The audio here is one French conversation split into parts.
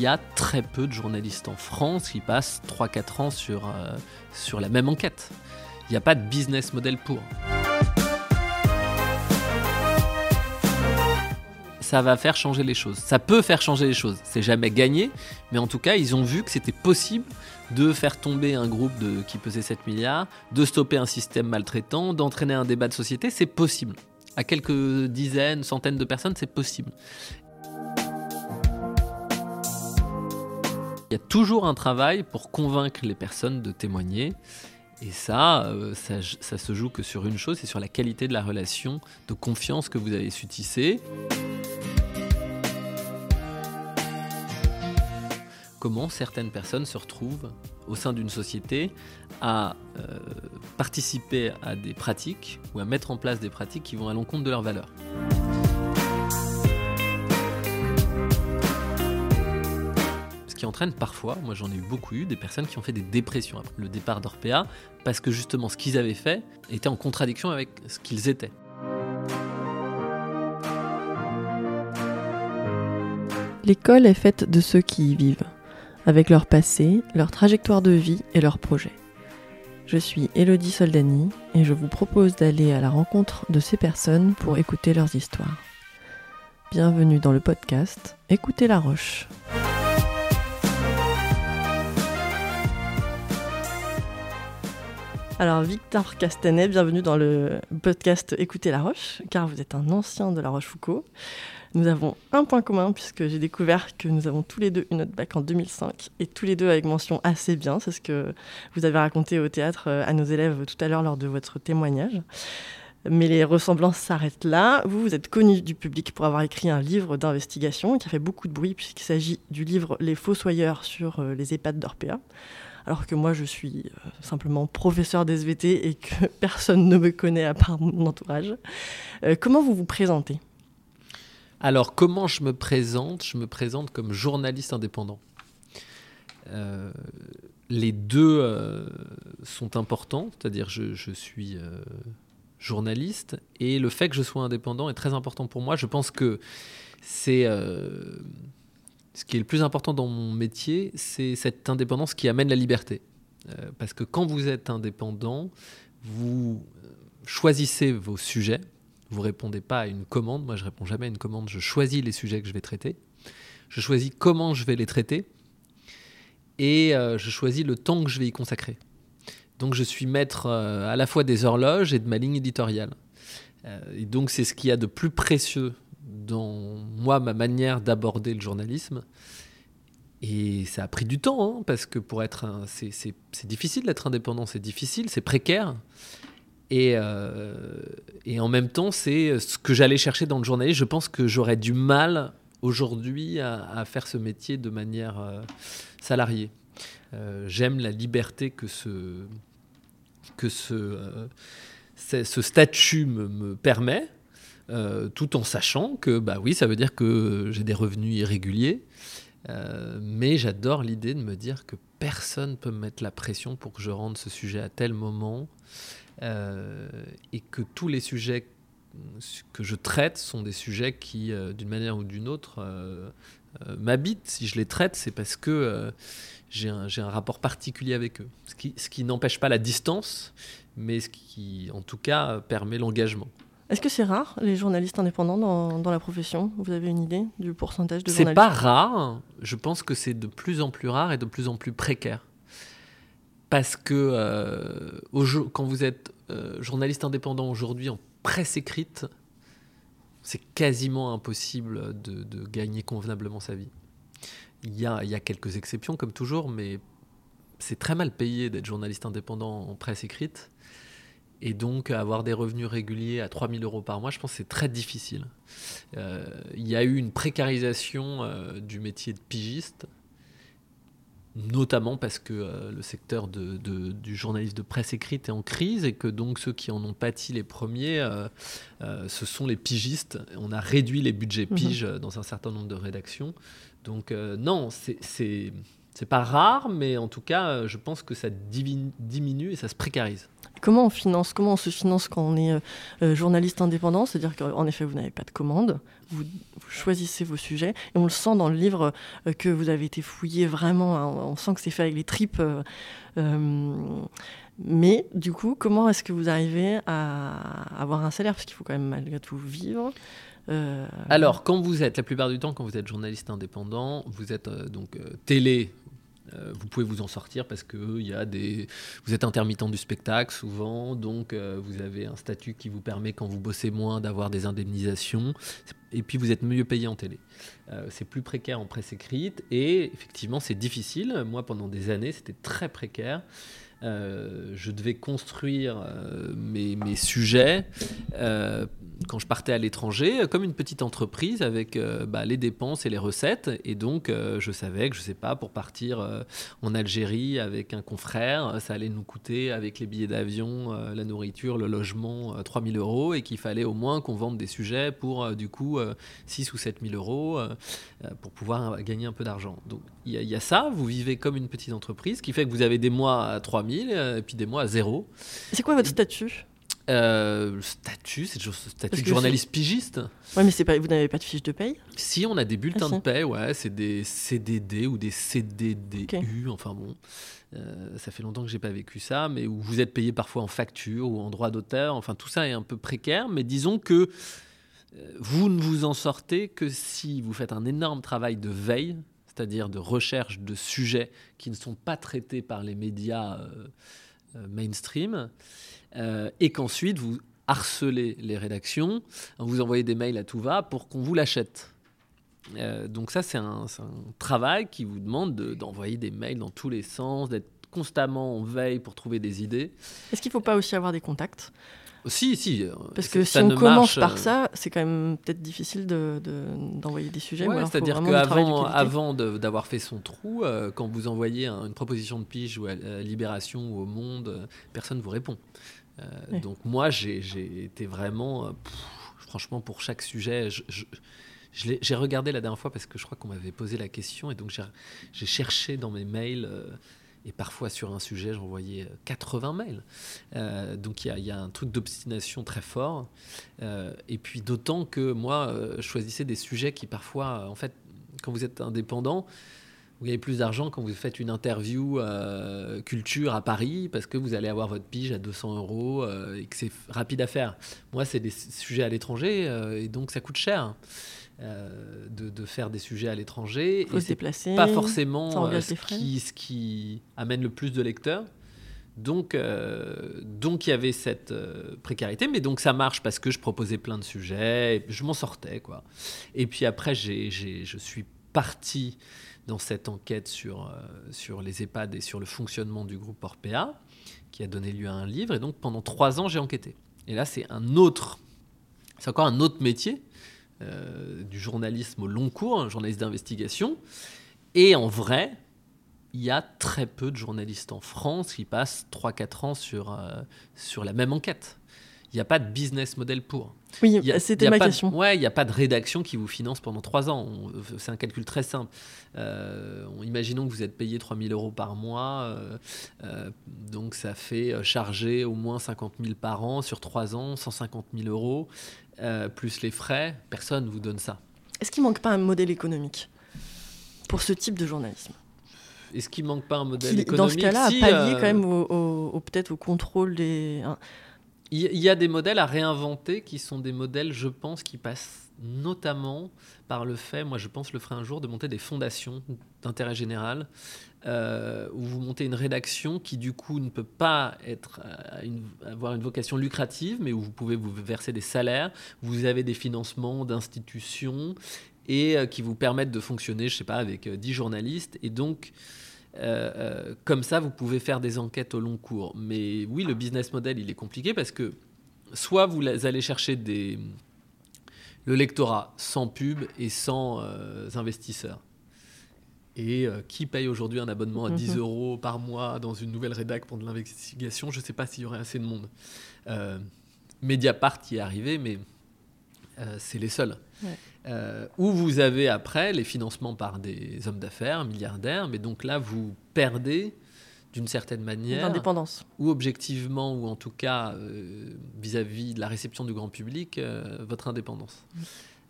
il y a très peu de journalistes en France qui passent 3-4 ans sur, euh, sur la même enquête. Il n'y a pas de business model pour. Ça va faire changer les choses. Ça peut faire changer les choses. C'est jamais gagné, mais en tout cas, ils ont vu que c'était possible de faire tomber un groupe qui pesait 7 milliards, de stopper un système maltraitant, d'entraîner un débat de société. C'est possible. À quelques dizaines, centaines de personnes, c'est possible. Il y a toujours un travail pour convaincre les personnes de témoigner. Et ça, euh, ça, se joue que sur une chose, c'est sur la qualité de la relation de confiance que vous avez su tisser. Comment certaines personnes se retrouvent au sein d'une société à euh, participer à des pratiques ou à mettre en place des pratiques qui vont à l'encontre de leurs valeurs. Qui entraîne parfois, moi j'en ai eu beaucoup eu, des personnes qui ont fait des dépressions après le départ d'Orpea, parce que justement ce qu'ils avaient fait était en contradiction avec ce qu'ils étaient. L'école est faite de ceux qui y vivent, avec leur passé, leur trajectoire de vie et leurs projets. Je suis Elodie Soldani et je vous propose d'aller à la rencontre de ces personnes pour écouter leurs histoires. Bienvenue dans le podcast Écoutez la Roche. Alors Victor Castanet, bienvenue dans le podcast Écoutez la Roche, car vous êtes un ancien de la Rochefoucauld. Nous avons un point commun puisque j'ai découvert que nous avons tous les deux une note bac en 2005 et tous les deux avec mention assez bien. C'est ce que vous avez raconté au théâtre euh, à nos élèves tout à l'heure lors de votre témoignage. Mais les ressemblances s'arrêtent là. Vous, vous êtes connu du public pour avoir écrit un livre d'investigation qui a fait beaucoup de bruit puisqu'il s'agit du livre Les Fossoyeurs sur euh, les EHPAD d'Orpea alors que moi je suis euh, simplement professeur d'SVT et que personne ne me connaît à part mon entourage. Euh, comment vous vous présentez? Alors comment je me présente? Je me présente comme journaliste indépendant. Euh, les deux sont importants, c'est-à-dire je, je suis journaliste et le fait que je sois indépendant est très important pour moi. Je pense que c'est ce qui est le plus important dans mon métier, c'est cette indépendance qui amène la liberté. Euh, parce que quand vous êtes indépendant, vous choisissez vos sujets, vous répondez pas à une commande. Moi, je réponds jamais à une commande. Je choisis les sujets que je vais traiter. Je choisis comment je vais les traiter. Et euh, je choisis le temps que je vais y consacrer. Donc, je suis maître euh, à la fois des horloges et de ma ligne éditoriale. et donc, c'est ce qu'il y a de plus précieux dans moi ma manière d'aborder le journalisme. Et ça a pris du temps, hein, parce que pour être c'est, difficile d'être indépendant, c'est difficile, c'est précaire. Et, euh, et, en même temps, c'est ce que j'allais chercher dans le journalisme. Je pense que j'aurais du mal aujourd'hui à, faire ce métier de manière euh, salariée. Euh, j'aime la liberté que ce, que ce, statut me permet. Euh, tout en sachant que, bah oui, ça veut dire que j'ai des revenus irréguliers. Euh, mais j'adore l'idée de me dire que personne peut me mettre la pression pour que je rende ce sujet à tel moment euh, et que tous les sujets que je traite sont des sujets qui, d'une manière ou d'une autre, m'habitent. Si je les traite, c'est parce que j'ai un, un, rapport particulier avec eux. Ce qui, ce qui n'empêche pas la distance, mais ce qui, en tout cas, permet l'engagement. Est-ce que c'est rare, les journalistes indépendants dans, dans, la profession? Vous avez une idée du pourcentage de journalistes C'est pas rare. Je pense que c'est de plus en plus rare et de plus en plus précaire. Parce que euh, quand vous êtes euh, journaliste indépendant aujourd'hui en presse écrite, c'est quasiment impossible de, de, gagner convenablement sa vie. Il y, a, il y a quelques exceptions, comme toujours, mais c'est très mal payé d'être journaliste indépendant en presse écrite. Et donc, avoir des revenus réguliers à 3000 euros par mois, je pense que c'est très difficile. Euh, il y a eu une précarisation euh, du métier de pigiste, notamment parce que euh, le secteur de, du journalisme de presse écrite est en crise et que donc ceux qui en ont pâti les premiers, ce sont les pigistes. On a réduit les budgets mhm. piges dans un certain nombre de rédactions. Donc, non, c'est. C'est pas rare, mais en tout cas, je pense que ça diminue et ça se précarise. comment on finance, comment on se finance quand on est euh, journaliste indépendant? C'est-à-dire qu'en effet, vous n'avez pas de commande, vous, choisissez vos sujets, et on le sent dans le livre que vous avez été fouillé vraiment, hein, on sent que c'est fait avec les tripes. mais du coup, comment est-ce que vous arrivez à avoir un salaire? Parce qu'il faut quand même malgré tout vivre. Alors, quand vous êtes, la plupart du temps, quand vous êtes journaliste indépendant, vous êtes donc télé, euh, vous pouvez vous en sortir parce que y a des... vous êtes intermittent du spectacle souvent, donc euh, vous avez un statut qui vous permet quand vous bossez moins d'avoir des indemnisations, et puis vous êtes mieux payé en télé. Euh, c'est plus précaire en presse écrite, et effectivement c'est difficile. Moi pendant des années c'était très précaire. Euh, je devais construire euh, mes, sujets euh, quand je partais à l'étranger comme une petite entreprise avec bah, les dépenses et les recettes. Et donc, je savais que, je sais pas, pour partir en Algérie avec un confrère, ça allait nous coûter avec les billets d'avion, la nourriture, le logement, 3000 euros et qu'il fallait au moins qu'on vende des sujets pour du coup 6 ou 7000 euros pour pouvoir gagner un peu d'argent. Donc, il y, a ça, vous vivez comme une petite entreprise qui fait que vous avez des mois à 3000 euh, et puis des mois à zéro. C'est quoi votre statut? Euh, le statut, c'est le statut de journaliste pigiste. Ouais, mais pas, vous n'avez pas de fiche de paye? Si, on a des bulletins ah, de paye, ouais, c'est des CDD ou des CDDU, enfin bon. Euh, ça fait longtemps que j'ai pas vécu ça, mais où vous êtes payé parfois en facture ou en droit d'auteur, enfin tout ça est un peu précaire, mais disons que vous ne vous en sortez que si vous faites un énorme travail de veille c'est-à-dire de recherche de sujets qui ne sont pas traités par les médias euh, euh, mainstream, euh, et qu'ensuite vous harcelez les rédactions, vous envoyez des mails à tout va pour qu'on vous l'achète. donc ça, c'est un, travail qui vous demande d'envoyer des mails dans tous les sens, d'être constamment en veille pour trouver des idées. Est-ce qu'il ne faut pas aussi avoir des contacts? Si, si. Euh, Parce que si on commence par euh, ça, c'est quand même peut-être difficile d'envoyer de, des sujets. C'est-à-dire qu'avant avant d'avoir fait son trou, euh, quand vous envoyez une proposition de pige ou à, Libération ou au Monde, personne ne vous répond. Donc moi, j'ai été vraiment, franchement, pour chaque sujet, j'ai regardé la dernière fois parce que je crois qu'on m'avait posé la question et donc j'ai cherché dans mes mails et parfois sur un sujet, j'envoyais 80 euh, mails. Euh, donc il y, a un truc d'obstination très fort. Euh, et puis d'autant que moi, je choisissais des sujets qui parfois, en fait, quand vous êtes indépendant, vous gagnez plus d'argent quand vous faites une interview culture à Paris parce que vous allez avoir votre pige à 200 euros et que c'est rapide à faire. Moi, c'est des sujets à l'étranger et donc ça coûte cher. Euh, de, faire des sujets à l'étranger. et Pas forcément euh, ce, qui, ce, qui, amène le plus de lecteurs. Donc, euh, donc il y avait cette précarité, mais donc ça marche parce que je proposais plein de sujets, et je m'en sortais quoi. Et puis après, j'ai, je suis parti dans cette enquête sur, sur les EHPAD et sur le fonctionnement du groupe Orpea, qui a donné lieu à un livre. Et donc pendant trois ans, j'ai enquêté. Et là, c'est un autre, c'est encore un autre métier euh, du journalisme au long cours, un journaliste d'investigation. Et en vrai, il y a très peu de journalistes en France qui passent 3-4 ans sur, euh, sur la même enquête. Il n'y a pas de business model pour. Oui, c'était ma question. ouais, il n'y a pas de rédaction qui vous finance pendant 3 ans. C'est un calcul très simple. Euh, imaginons que vous êtes payé 3000 euros par mois. donc ça fait charger au moins 50 000 par an sur 3 ans, 150 000 euros. Euh, plus les frais, personne ne vous donne ça. Est-ce qu'il manque pas un modèle économique pour ce type de journalisme? Est-ce qu'il manque pas un modèle économique Dans ce cas-là, à pallier quand même au, peut-être au contrôle des... Hein. Il y a des modèles à réinventer qui sont des modèles, je pense, qui passent notamment par le fait, moi je pense le ferai un jour, de monter des fondations d'intérêt général, euh, où vous montez une rédaction qui du coup ne peut pas être, euh, avoir une vocation lucrative, mais où vous pouvez vous verser des salaires, vous avez des financements d'institutions, et euh, qui vous permettent de fonctionner, je sais pas, avec 10 journalistes, et donc... comme ça, vous pouvez faire des enquêtes au long cours. Mais oui, le business model, il est compliqué parce que soit vous allez chercher des, le lectorat sans pub et sans euh, investisseurs. Et euh, qui paye aujourd'hui un abonnement à 10 mhm. euros par mois dans une nouvelle rédac pour de l'investigation? Je ne sais pas s'il y aurait assez de monde. Euh, Mediapart y est arrivé, mais c'est les seuls. où vous avez après les financements par des hommes d'affaires, milliardaires, mais donc là, vous perdez d'une certaine manière. D'indépendance. Ou objectivement, ou en tout cas euh, vis-à-vis de la réception du grand public, euh, votre indépendance. Mm.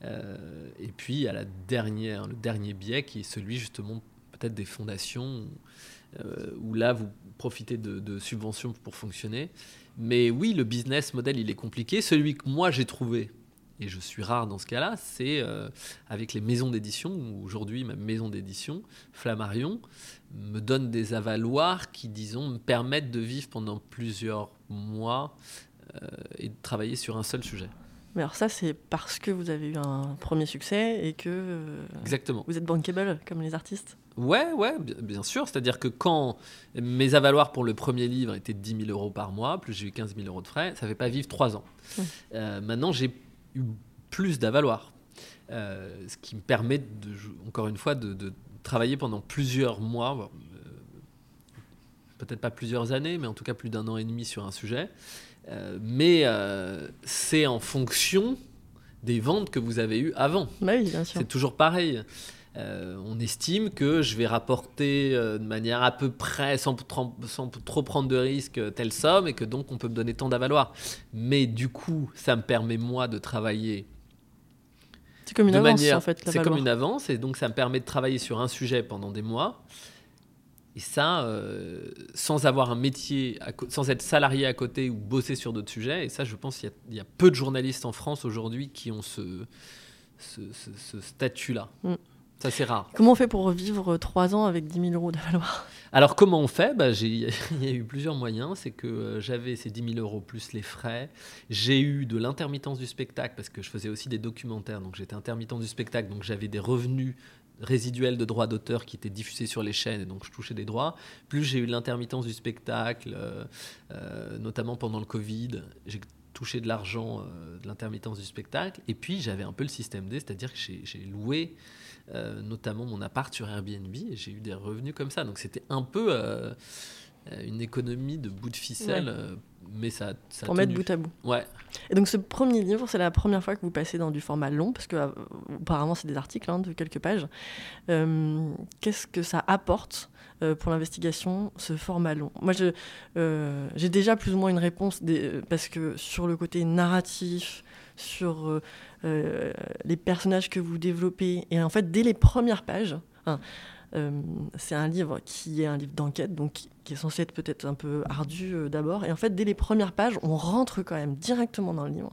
Euh, et puis, à la dernière, le dernier biais qui est celui justement peut-être des fondations, euh, où là, vous profitez de, de subventions pour fonctionner. Mais oui, le business model, il est compliqué. Celui que moi, j'ai trouvé, et je suis rare dans ce cas-là, c'est euh, avec les maisons d'édition, où aujourd'hui, ma maison d'édition, Flammarion, me donne des avaloirs qui, disons, me permettent de vivre pendant plusieurs mois euh, et de travailler sur un seul sujet. Mais alors ça, c'est parce que vous avez eu un premier succès et que euh, Exactement. vous êtes bankable comme les artistes? Ouais, ouais, bi- bien sûr. C'est-à-dire que quand mes avaloirs pour le premier livre étaient de 10 000 euros par mois, plus j'ai eu 15 000 euros de frais, ça ne fait pas vivre 3 ans. Euh, maintenant, j'ai plus d'avaloirs. Euh, ce qui me permet, de, encore une fois, de, de travailler pendant plusieurs mois, euh, peut-être pas plusieurs années, mais en tout cas plus d'un an et demi sur un sujet. Euh, mais euh, c'est en fonction des ventes que vous avez eues avant. Bah oui. C'est toujours pareil. Euh, on estime que je vais rapporter euh, de manière à peu près, sans, tr- sans trop prendre de risques, euh, telle somme et que donc on peut me donner tant d'avaloir. Mais du coup, ça me permet moi de travailler C'est comme une de avance manière. en fait. c'est comme une avance et donc ça me permet de travailler sur un sujet pendant des mois. Et ça, euh, sans avoir un métier, à sans être salarié à côté ou bosser sur d'autres sujets. Et ça, je pense qu'il y a- il y, a peu de journalistes en France aujourd'hui qui ont ce, ce, ce- ce statut-là. Mm. Ça, c'est rare. Comment on fait pour vivre trois ans avec 10 000 euros d'avaloir Alors comment on fait? Bah, j'ai- Il y a eu plusieurs moyens. C'est que euh, j'avais ces 10 000 euros plus les frais. J'ai eu de l'intermittence du spectacle parce que je faisais aussi des documentaires. Donc j'étais intermittent du spectacle. Donc j'avais des revenus résiduels de droits d'auteur qui étaient diffusés sur les chaînes et donc je touchais des droits. Plus j'ai eu de l'intermittence du spectacle, euh, euh, notamment pendant le Covid. J'ai touché de l'argent euh, de l'intermittence du spectacle. Et puis j'avais un peu le système D, c'est-à-dire que j'ai loué euh, notamment mon appart sur Airbnb et j'ai eu des revenus comme ça. Donc c'était un peu euh, euh, une économie de bout de ficelle, Ouais. mais ça, ça a pour mettre bout à bout Ouais. Et donc ce premier livre, c'est la première fois que vous passez dans du format long, parce que euh, auparavant c'est des articles hein, de quelques pages. Qu'est-ce que ça apporte pour l'investigation, ce format long? Moi, euh, j'ai déjà plus ou moins une réponse, des- parce que sur le côté narratif, sur euh, euh, les personnages que vous développez, et en fait, dès les premières pages, hein, euh, c'est un livre qui est un livre d'enquête, donc qui, est censé être peut-être un peu ardu d'abord. Et en fait, dès les premières pages, on rentre quand même directement dans le livre.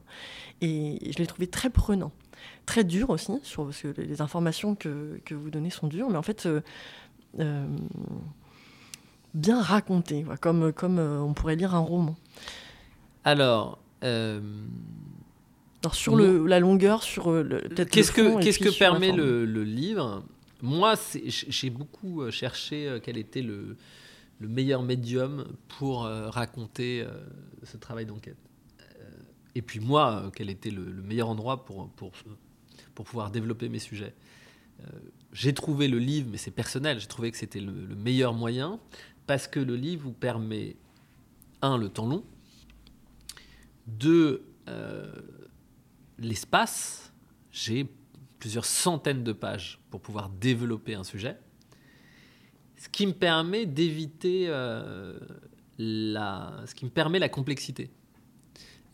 Et je l'ai trouvé très prenant. Très dur aussi, sur, parce que les informations que, que vous donnez sont dures, mais en fait, bien raconté, quoi, comme, comme on pourrait lire un roman. Alors, Alors, sur le, la longueur, sur euh, le, peut-être qu'est-ce que, qu'est-ce que permet le, le livre? Moi, j'ai beaucoup euh, cherché euh, quel était le, le meilleur médium pour raconter ce travail d'enquête. Et puis moi, quel était le, le meilleur endroit pour, pour, pour pouvoir développer mes sujets? J'ai trouvé le livre, mais c'est personnel, j'ai trouvé que c'était le, le meilleur moyen parce que le livre vous permet, un, le temps long, deux, euh, l'espace. J'ai plusieurs centaines de pages pour pouvoir développer un sujet. Ce qui me permet d'éviter euh, la, ce qui me permet la complexité.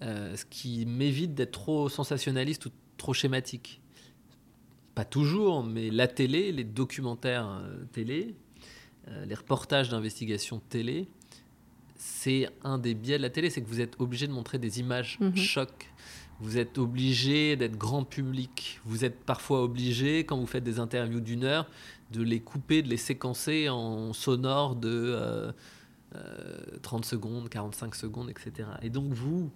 Euh, ce qui m'évite d'être trop sensationnaliste ou trop schématique. Pas toujours, mais la télé, les documentaires euh, télé, euh, les reportages d'investigation télé, c'est un des biais de la télé, c'est que vous êtes obligé de montrer des images Mhm. choc. Vous êtes obligé d'être grand public. Vous êtes parfois obligé, quand vous faites des interviews d'une heure, de les couper, de les séquencer en sonore de euh, euh, 30 secondes, 45 secondes, etc. Et donc vous,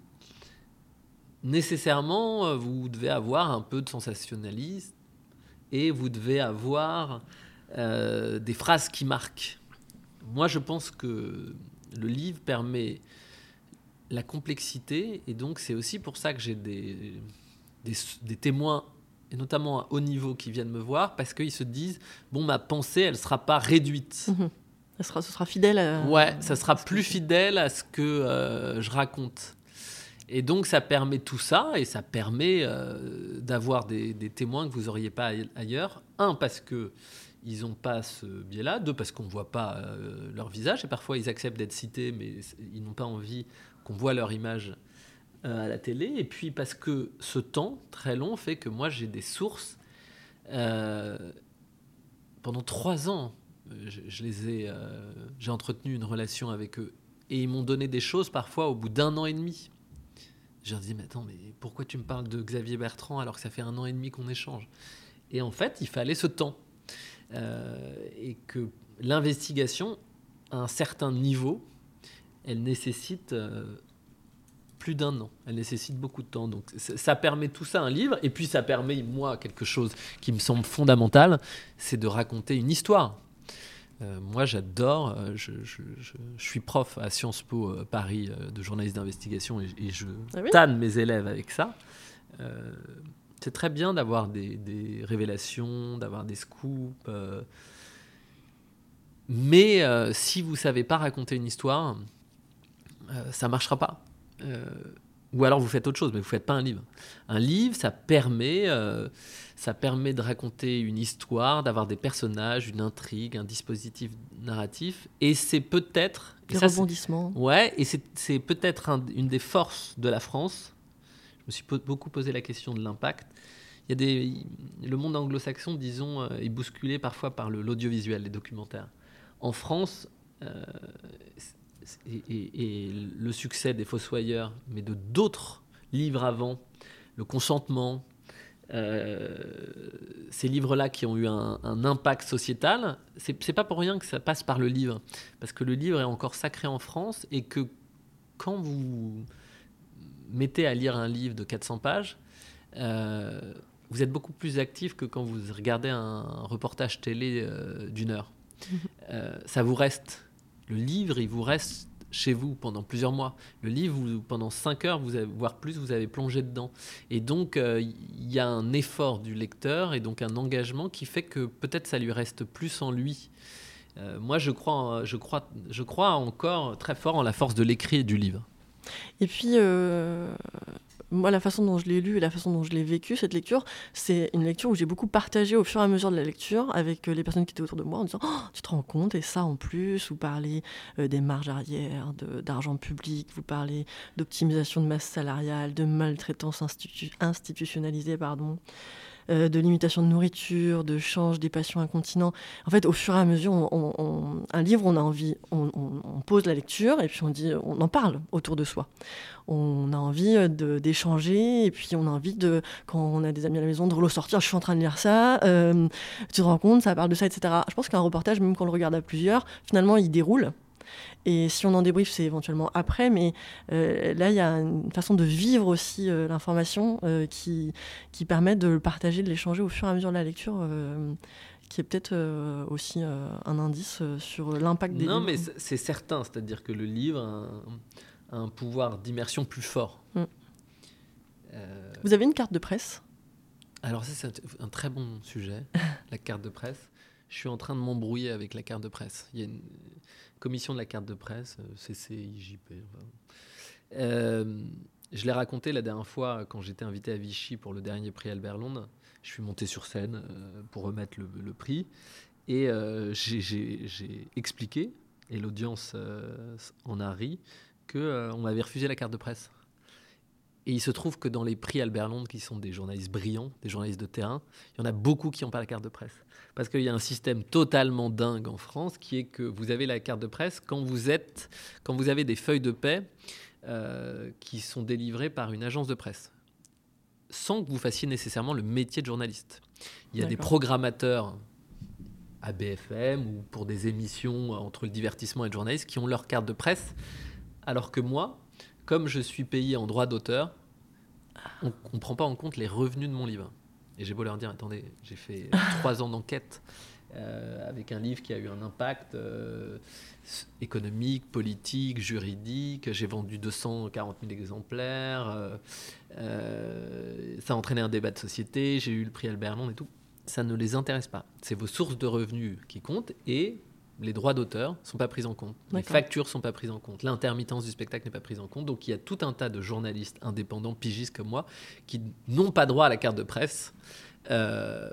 nécessairement, euh, vous devez avoir un peu de sensationnalisme et vous devez avoir euh, des phrases qui marquent. Moi, je pense que le livre permet la complexité et donc c'est aussi pour ça que j'ai des, des, des témoins et notamment à haut niveau qui viennent me voir parce qu'ils se disent bon ma pensée elle sera pas réduite Mhm. Ça sera, ce sera fidèle à... Ouais, ça sera plus fidèle à ce que euh, je raconte. Et donc ça permet tout ça et ça permet euh, d'avoir des, des témoins que vous n'auriez pas aille- ailleurs. Un, parce que ils n'ont pas ce biais-là. Deux, parce qu'on ne voit pas leur visage. Et parfois, ils acceptent d'être cités, mais ils n'ont pas envie qu'on voit leur image à la télé. Et puis, parce que ce temps très long fait que moi, j'ai des sources. pendant trois ans, je, les ai, j'ai entretenu une relation avec eux. Et ils m'ont donné des choses parfois au bout d'un an et demi. Je leur dis, mais attends, mais pourquoi tu me parles de Xavier Bertrand alors que ça fait un an et demi qu'on échange? Et en fait, il fallait ce temps. Euh, et que l'investigation, à un certain niveau, elle nécessite euh, plus d'un an. Elle nécessite beaucoup de temps. Donc ça permet tout ça, un livre. Et puis ça permet, moi, quelque chose qui me semble fondamental, c'est de raconter une histoire. Euh, moi, j'adore. Euh, je, suis prof à Sciences Po euh, Paris de journaliste d'investigation et, je ah tanne mes élèves avec ça. c'est très bien d'avoir des, révélations, d'avoir des scoops. mais si vous savez pas raconter une histoire, ça marchera pas. ou alors vous faites autre chose, mais vous faites pas un livre. Un livre, ça permet ça permet de raconter une histoire, d'avoir des personnages, une intrigue, un dispositif narratif. Et c'est peut-être. Des rebondissements. Ouais, et c'est peut-être une des forces de la France. Je me suis beaucoup posé la question de l'impact. Il y a des, le monde anglo-saxon, disons, euh, est bousculé parfois par l'audiovisuel, les documentaires. En France, euh, et, le succès des Fossoyeurs, mais de d'autres livres avant, le consentement, euh, ces livres-là qui ont eu un, impact sociétal, c'est pas pour rien que ça passe par le livre, parce que le livre est encore sacré en France et que quand vous mettez à lire un livre de 400 pages, euh, vous êtes beaucoup plus actif que quand vous regardez un, reportage télé euh, d'une heure. Ça vous reste. Le livre, il vous reste chez vous pendant plusieurs mois. Le livre, pendant cinq heures, vous avez, voire plus, vous avez plongé dedans. Et donc, euh, il y a un effort du lecteur et donc un engagement qui fait que peut-être ça lui reste plus en lui. Euh, moi, je crois, je, crois, je crois encore très fort en la force de l'écrit et du livre. Et puis, euh, moi, la façon dont je l'ai lu et la façon dont je l'ai vécu, cette lecture, c'est une lecture où j'ai beaucoup partagé au fur et à mesure de la lecture avec euh, les personnes qui étaient autour de moi en disant oh, Tu te rends compte Et ça en plus, vous parlez euh, des marges arrières, d'argent public, vous parlez d'optimisation de masse salariale, de maltraitance institutionnalisée, pardon. Euh, de limitation de nourriture, de change des passions incontinents. En fait, au fur et à mesure, un livre, on a envie, on, pose la lecture et puis on dit, on en parle autour de soi. On a envie d'échanger et puis on a envie de, quand on a des amis à la maison, de le sortir. Je suis en train de lire ça. Euh, tu te rends compte, ça parle de ça, etc. Je pense qu'un reportage, même quand on le regarde à plusieurs, finalement, il déroule. Et si on en débriefe, c'est éventuellement après. Mais euh, là, il y a une façon de vivre aussi euh, l'information euh, qui, qui permet de le partager, de l'échanger au fur et à mesure de la lecture qui est peut-être aussi un indice sur l'impact des Non, mais c'est certain, c'est-à-dire que le livre a un, pouvoir d'immersion plus fort. Mm. Vous avez une carte de presse? Alors ça, c'est un très bon sujet, la carte de presse. Je suis en train de m'embrouiller avec la carte de presse. Il y a une, commission de la carte de presse, euh, CCIJP. Euh, je l'ai raconté la dernière fois quand j'étais invité à Vichy pour le dernier prix Albert Londres. Je suis monté sur scène euh, pour remettre le, prix et j'ai expliqué, et l'audience en a ri, qu'on m'avait refusé la carte de presse. Et il se trouve que dans les prix Albert Londres, qui sont des journalistes brillants, des journalistes de terrain, il y en a beaucoup qui n'ont pas la carte de presse. Parce qu'il y a un système totalement dingue en France qui est que vous avez la carte de presse quand vous êtes, quand vous avez des feuilles de paix euh, qui sont délivrées par une agence de presse, sans que vous fassiez nécessairement le métier de journaliste. Il y a des programmateurs à BFM ou pour des émissions entre le divertissement et le journaliste qui ont leur carte de presse, alors que moi, comme je suis payé en droit d'auteur, on ne prend pas en compte les revenus de mon livre. Et j'ai beau leur dire, attendez, j'ai fait trois ans d'enquête euh, avec un livre qui a eu un impact euh, économique, politique, juridique. J'ai vendu 240 000 exemplaires. Euh, ça a entraîné un débat de société. J'ai eu le prix Albert Londres et tout. Ça ne les intéresse pas. C'est vos sources de revenus qui comptent et les droits d'auteur sont pas pris en compte, les factures sont pas prises en compte, l'intermittence du spectacle n'est pas prise en compte. Donc il y a tout un tas de journalistes indépendants, pigistes comme moi, qui n'ont pas droit à la carte de presse. Euh,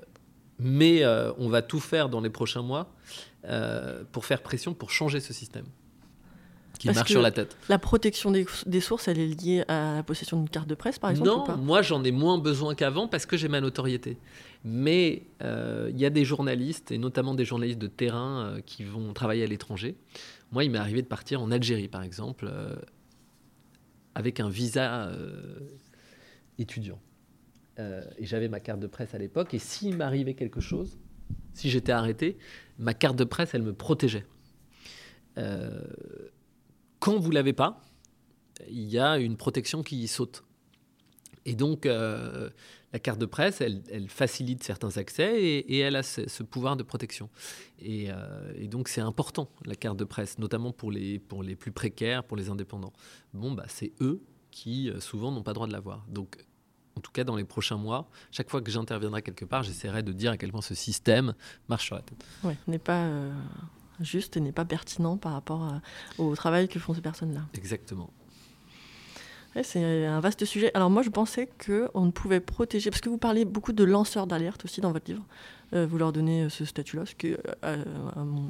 Mais euh, on va tout faire dans les prochains mois euh, pour faire pression pour changer ce système qui Parce marche sur la tête. La protection des, des sources, elle est liée à la possession d'une carte de presse, par exemple ou Non, pas? moi j'en ai moins besoin qu'avant parce que j'ai ma notoriété. Mais euh, il y a des journalistes, et notamment des journalistes de terrain, euh, qui vont travailler à l'étranger. Moi, il m'est arrivé de partir en Algérie, par exemple, euh, avec un visa étudiant. Et j'avais ma carte de presse à l'époque. Et s'il m'arrivait quelque chose, si j'étais arrêté, ma carte de presse, elle me protégeait. Quand vous l'avez pas, il y a une protection qui saute. Et donc, euh, la carte de presse, elle, facilite certains accès et, elle a ce, pouvoir de protection. Et, euh, et donc, c'est important, la carte de presse, notamment pour les, plus précaires, pour les indépendants. Bon, bah, c'est eux qui, euh, souvent, n'ont pas droit de l'avoir. Donc, en tout cas, dans les prochains mois, chaque fois que j'interviendrai quelque part, j'essaierai de dire à quel point ce système marche sur la n'est pas juste et n'est pas pertinent par rapport à- au travail que font ces personnes-là. Exactement. Ouais, c'est un vaste sujet. Alors moi, je pensais qu'on ne pouvait protéger, parce que vous parlez beaucoup de lanceurs d'alerte aussi dans votre livre. Euh, vous leur donnez euh, ce statut-là, ce qui est, euh, à mon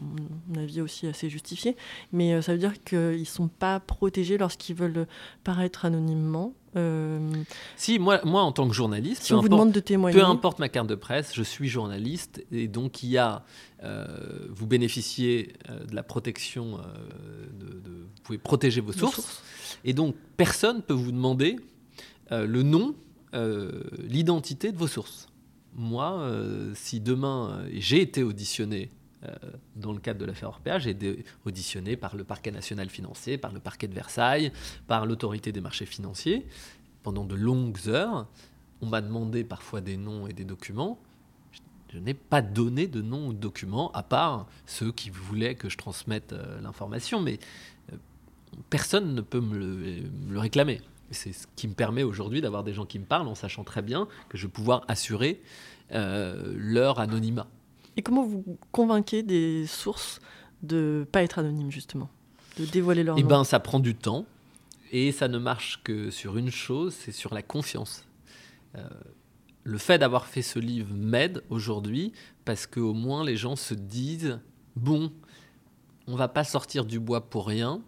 avis, aussi assez justifié. Mais ça veut dire qu'ils ne sont pas protégés lorsqu'ils veulent paraître anonymement. Euh, Si, moi, moi en tant que journaliste, si peu on vous importe- demande de témoigner, Peu importe ma carte de presse, je suis journaliste et donc il y a, euh, vous bénéficiez euh, de la protection, de, de- vous pouvez protéger vos vos sources, et donc personne peut vous demander le nom, l'identité de vos sources. Moi, si demain j'ai été auditionné dans le cadre de l'affaire j'ai été auditionné par le parquet national financier, par le parquet de Versailles, par l'autorité des marchés financiers pendant de longues heures. On m'a demandé parfois des noms et des documents. Je, n'ai pas donné de noms ou de documents, à part ceux qui voulaient que je transmette euh, l'information, mais euh, personne ne peut me le, me le réclamer. Et C'est ce qui me permet aujourd'hui d'avoir des gens qui me parlent en sachant très bien que je vais pouvoir assurer euh, leur anonymat. Et comment vous convainquez des sources de pas être anonymes, justement De dévoiler leur Eh nom? ben, ça prend du temps et ça ne marche que sur une chose, c'est sur la confiance. Euh, le fait d'avoir fait ce livre m'aide aujourd'hui parce qu'au moins les gens se disent bon, on va pas sortir du bois pour rien,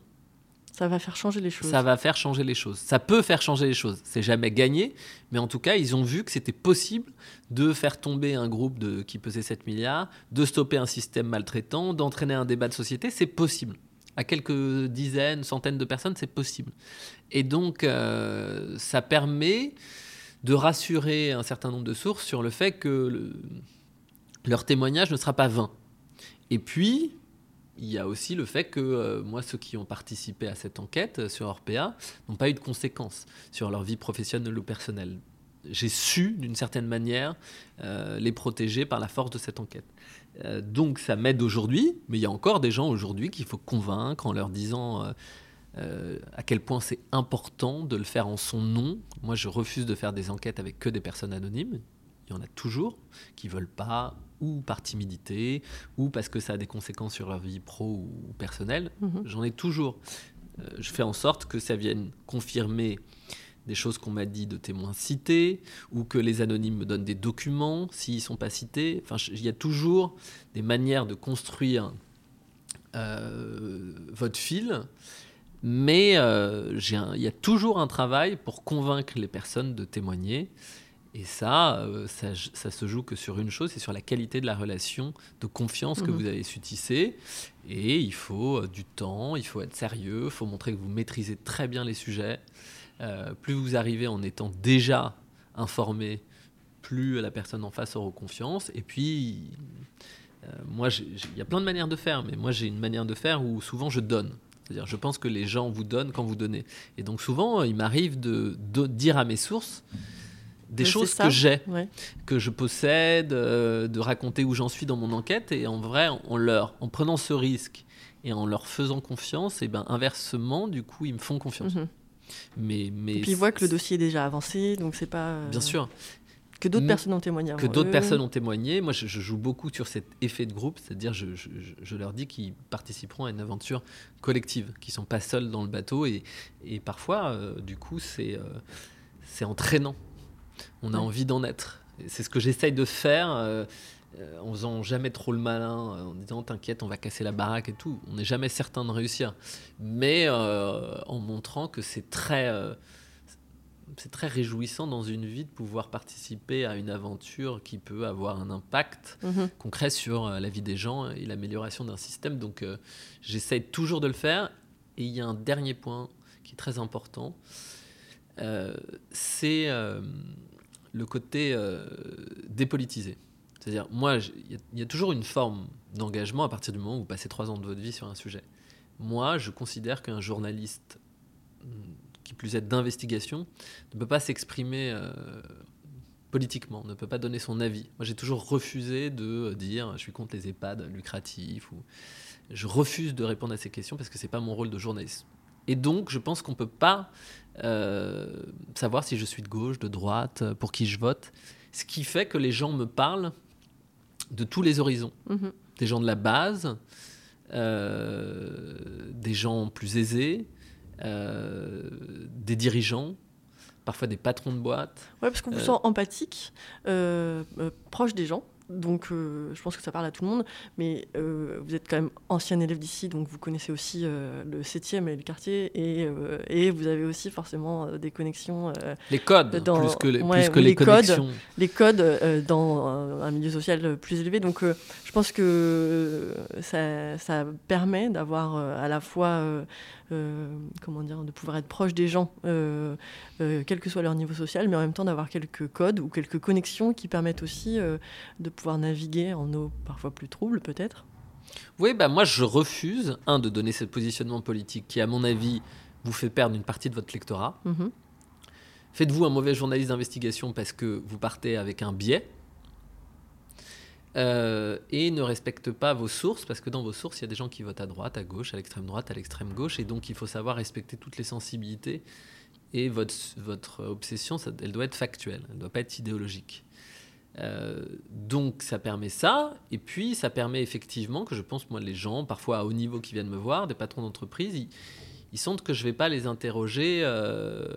Ça va faire changer les choses. ça va faire changer les choses. Ça peut faire changer les choses. C'est jamais gagné, mais en tout cas, ils ont vu que c'était possible de faire tomber un groupe qui pesait 7 milliards, de stopper un système maltraitant, d'entraîner un débat de société. C'est possible. À quelques dizaines, centaines de personnes, c'est possible. Et donc, euh, ça permet de rassurer un certain nombre de sources sur le fait que le- leur témoignage ne sera pas vain. Et puis, il y a aussi le fait que euh, moi, ceux qui ont participé à cette enquête euh, sur Orpea n'ont pas eu de conséquences sur leur vie professionnelle ou personnelle. J'ai su, d'une certaine manière, euh, les protéger par la force de cette enquête. Donc ça m'aide aujourd'hui, mais il y a encore des gens aujourd'hui qu'il faut convaincre en leur disant à quel point c'est important de le faire en son nom. Moi, je refuse de faire des enquêtes avec que des personnes anonymes. Il y en a toujours qui veulent pas, ou par timidité, ou parce que ça a des conséquences sur leur vie pro ou personnelle. Mhm. J'en ai toujours. Euh, je fais en sorte que ça vienne confirmer des choses qu'on m'a dit de témoins cités, ou que les anonymes me donnent des documents s'ils ne sont pas cités. Enfin, il y a toujours des manières de construire euh, votre fil, mais euh, il y a toujours un travail pour convaincre les personnes de témoigner. Et ça, euh, ça, ça se joue que sur une chose, c'est sur la qualité de la relation de confiance que Mhm. vous avez su tisser. Et il faut euh, du temps, il faut être sérieux, il faut montrer que vous maîtrisez très bien les sujets. Euh, plus vous arrivez en étant déjà informé, plus la personne en face aura confiance. Et puis, moi, il y a plein de manières de faire, mais moi, j'ai une manière de faire où souvent je donne. C'est-à-dire, je pense que les gens vous donnent quand vous donnez. Et donc, souvent, il m'arrive de, de dire à mes sources des choses que j'ai Ouais. que je possède, euh, de raconter où j'en suis dans mon enquête. Et en vrai, en, leur, en prenant ce risque et en leur faisant confiance, et ben inversement, du coup, ils me font confiance. Mhm. Mais, mais Et puis ils voient que le dossier est déjà avancé, donc c'est pas. euh, Bien sûr, Que d'autres personnes ont témoigné avant que d'autres personnes ont témoigné. Moi, je, je joue beaucoup sur cet effet de groupe, c'est-à-dire je, je- je- je leur dis qu'ils participeront à une aventure collective, qu'ils sont pas seuls dans le bateau. Et, et parfois, euh, du coup, c'est euh, c'est entraînant. On a envie d'en être. C'est ce que j'essaye de faire. euh, euh, en faisant jamais trop le malin, euh, en disant t'inquiète, on va casser la baraque et tout. On n'est jamais certain de réussir, mais euh, en montrant que c'est très, euh, c'est très réjouissant dans une vie de pouvoir participer à une aventure qui peut avoir un impact Mhm. concret sur la vie des gens et l'amélioration d'un système. Donc j'essaie toujours de le faire. Et il y a un dernier point qui est très important, c'est le côté euh, dépolitisé. C'est-à-dire, moi, il y a- toujours une forme d'engagement à partir du moment où vous passez trois ans de votre vie sur un sujet. Moi, je considère qu'un journaliste, hum, qui plus est d'investigation, ne peut pas s'exprimer euh, politiquement, ne peut pas donner son avis. Moi, j'ai toujours refusé de dire je suis contre les EHPAD lucratifs ou je refuse de répondre à ces questions parce que c'est pas mon rôle de journaliste. Et donc, je pense qu'on peut pas euh, savoir si je suis de gauche, de droite, euh, pour qui je vote. Ce qui fait que les gens me parlent de tous les horizons. Mhm. Des gens de la base, euh, des gens plus aisés, euh, des dirigeants, parfois des patrons de boîte. Ouais, parce qu'on vous Euh, sent empathique, euh, euh, proche des gens. Donc, euh, je pense que ça parle à tout le monde. Mais euh, vous êtes quand même ancien élève d'ici, donc vous connaissez aussi euh, le 7e et le quartier. Et, et vous avez aussi forcément des connexions, Les codes, Dans- plus que les, ouais, plus que ou les, les codes. connexions. les codes dans un, un milieu social plus élevé. Donc, je pense que ça, ça permet d'avoir à la fois, comment dire, de pouvoir être proche des gens, euh, euh, quel que soit leur niveau social, mais en même temps d'avoir quelques codes ou quelques connexions qui permettent aussi euh, de pouvoir naviguer en eau parfois plus troubles, peut-être. Oui, bah moi je refuse, un, de donner ce positionnement politique qui, à mon avis, vous fait perdre une partie de votre lectorat. Mhm. Faites-vous un mauvais journaliste d'investigation parce que vous partez avec un biais. Euh, et ne respecte pas vos sources, parce que dans vos sources, il y a des gens qui votent à droite, à gauche, à l'extrême droite, à l'extrême gauche, et donc il faut savoir respecter toutes les sensibilités. Et votre, votre obsession, ça- elle doit être factuelle, elle ne doit pas être idéologique. Euh, donc ça permet ça, et puis ça permet effectivement que je pense, moi, les gens, parfois à haut niveau qui viennent me voir, des patrons d'entreprise, ils, ils sentent que je ne vais pas les interroger. euh,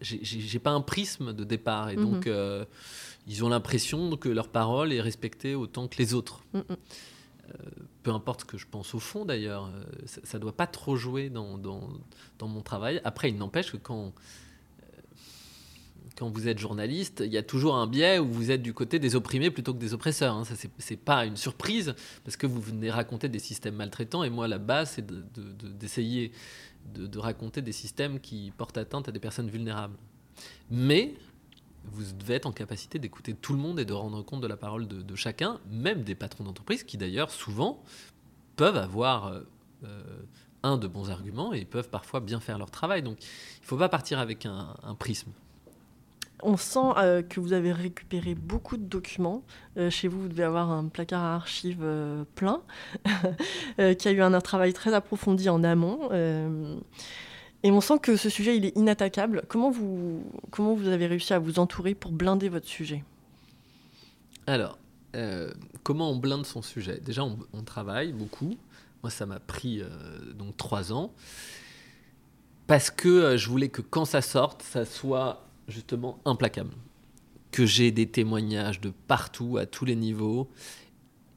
j'ai- pas un prisme de départ, et Mhm. donc euh, ils ont l'impression que leur parole est respectée autant que les autres. Mhm. Peu importe ce que je pense au fond d'ailleurs, euh, ça ne doit pas trop jouer dans, dans, dans mon travail. Après, il n'empêche que quand, euh, quand vous êtes journaliste, il y a toujours un biais où vous êtes du côté des opprimés plutôt que des oppresseurs. hein. Ça, c'est- pas une surprise parce que vous venez raconter des systèmes maltraitants et moi, la base, c'est de- de- de- d'essayer de, de raconter des systèmes qui portent atteinte à des personnes vulnérables. Mais vous devez être en capacité d'écouter tout le monde et de rendre compte de la parole de, chacun, même des patrons d'entreprise qui d'ailleurs souvent peuvent avoir euh, euh, un de bons arguments et peuvent parfois bien faire leur travail. Donc il ne faut pas partir avec un, prisme. On sent euh, que vous avez récupéré beaucoup de documents. Chez vous, vous devez avoir un placard à archives plein, qui a eu un, travail très approfondi en amont. Et on sent que ce sujet, il est inattaquable. Comment vous, comment vous avez réussi à vous entourer pour blinder votre sujet? Alors, euh, comment on blinde son sujet? Déjà, on, travaille beaucoup. Moi, ça m'a pris euh, donc trois ans. Parce que euh, je voulais que quand ça sorte, ça soit justement implacable. Que j'ai des témoignages de partout, à tous les niveaux,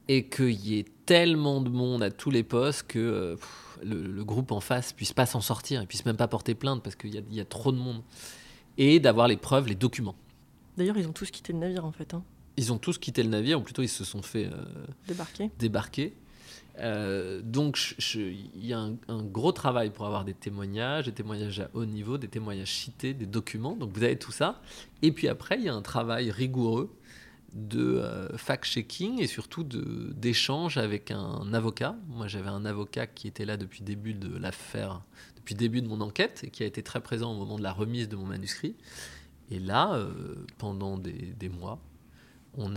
et qu'il y ait tellement de monde à tous les postes que le, le groupe en face puisse pas s'en sortir, et puisse même pas porter plainte parce qu'il y, a- il y a trop de monde. Et d'avoir les preuves, les documents. D'ailleurs, ils ont tous quitté le navire, en fait, hein, Ils ont tous quitté le navire, ou plutôt ils se sont fait euh, débarquer. Euh, donc il y a un, un gros travail pour avoir des témoignages, des témoignages à haut niveau, des témoignages cités, des documents. Donc vous avez tout ça. Et puis après, il y a un travail rigoureux de euh, fact-checking et surtout de- d'échange avec un avocat. Moi, j'avais un avocat qui était là depuis début de l'affaire, depuis début de mon enquête et qui a été très présent au moment de la remise de mon manuscrit. Et là, euh, pendant des, mois, on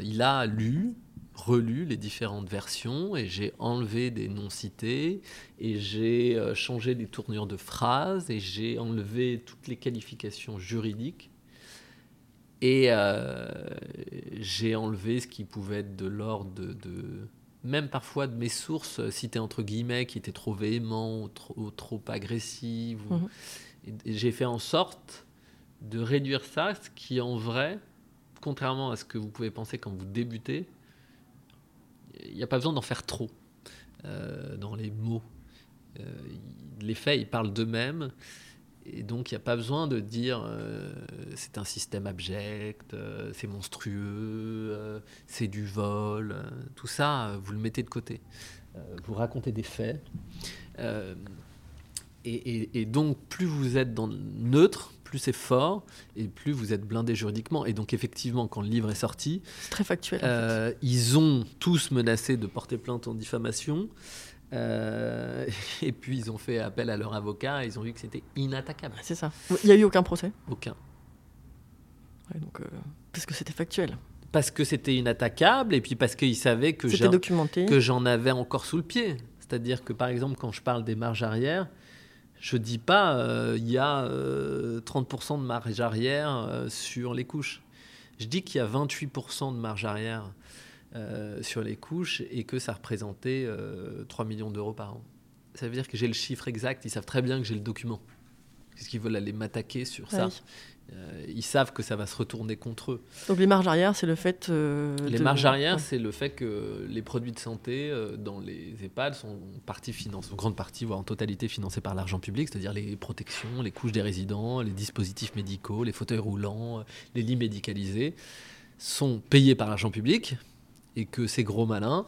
il a lu, relu les différentes versions et j'ai enlevé des noms cités et j'ai euh, changé les tournures de phrases et j'ai enlevé toutes les qualifications juridiques et euh, j'ai enlevé ce qui pouvait être de l'ordre de, de- même parfois de mes sources citées entre guillemets qui étaient trop véhéments ou trop, ou trop agressives ou- Mhm. j'ai fait en sorte de réduire ça ce qui en vrai contrairement à ce que vous pouvez penser quand vous débutez, il n'y a pas besoin d'en faire trop euh, dans les mots. Euh, les faits, ils parlent d'eux-mêmes. Et donc, il n'y a pas besoin de dire euh, c'est un système abject, euh, c'est monstrueux, euh, c'est du vol. tout ça, vous le mettez de côté. Vous racontez des faits. Et, et- et donc, plus vous êtes dans neutre, plus c'est fort, et plus vous êtes blindé juridiquement. Et donc, effectivement, quand le livre est sorti, très factuel. en fait. ils ont tous menacé de porter plainte en diffamation. Euh, et puis ils ont fait appel à leur avocat et ils ont vu que c'était inattaquable. C'est ça. Il n'y a eu aucun procès. Aucun. Ouais, donc, euh, parce que c'était factuel. Parce que c'était inattaquable et puis parce qu'ils savaient que j'en- documenté. que j'en avais encore sous le pied. C'est-à-dire que par exemple, quand je parle des marges arrière, je dis pas euh, il y a euh, 30% de marge arrière sur les couches. Je dis qu'il y a 28% de marge arrière euh, sur les couches et que ça représentait euh, 3 millions d'euros par an. Ça veut dire que j'ai le chiffre exact, ils savent très bien que j'ai le document. Parce qu'ils veulent aller m'attaquer sur ça. Euh, ils savent que ça va se retourner contre eux. Donc les marges arrière, c'est le fait. euh, Les de- marges arrière, Ouais. c'est le fait que les produits de santé dans les EHPAD sont en partie financés, en grande partie, voire en totalité financés par l'argent public, c'est-à-dire les protections, les couches des résidents, les dispositifs médicaux, les fauteuils roulants, les lits médicalisés, sont payés par l'argent public et que ces gros malins,